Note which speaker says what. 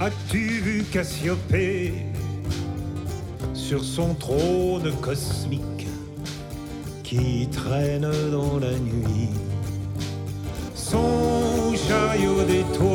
Speaker 1: As-tu vu Cassiopée sur son trône cosmique qui traîne dans la nuit? Son chariot d'étoiles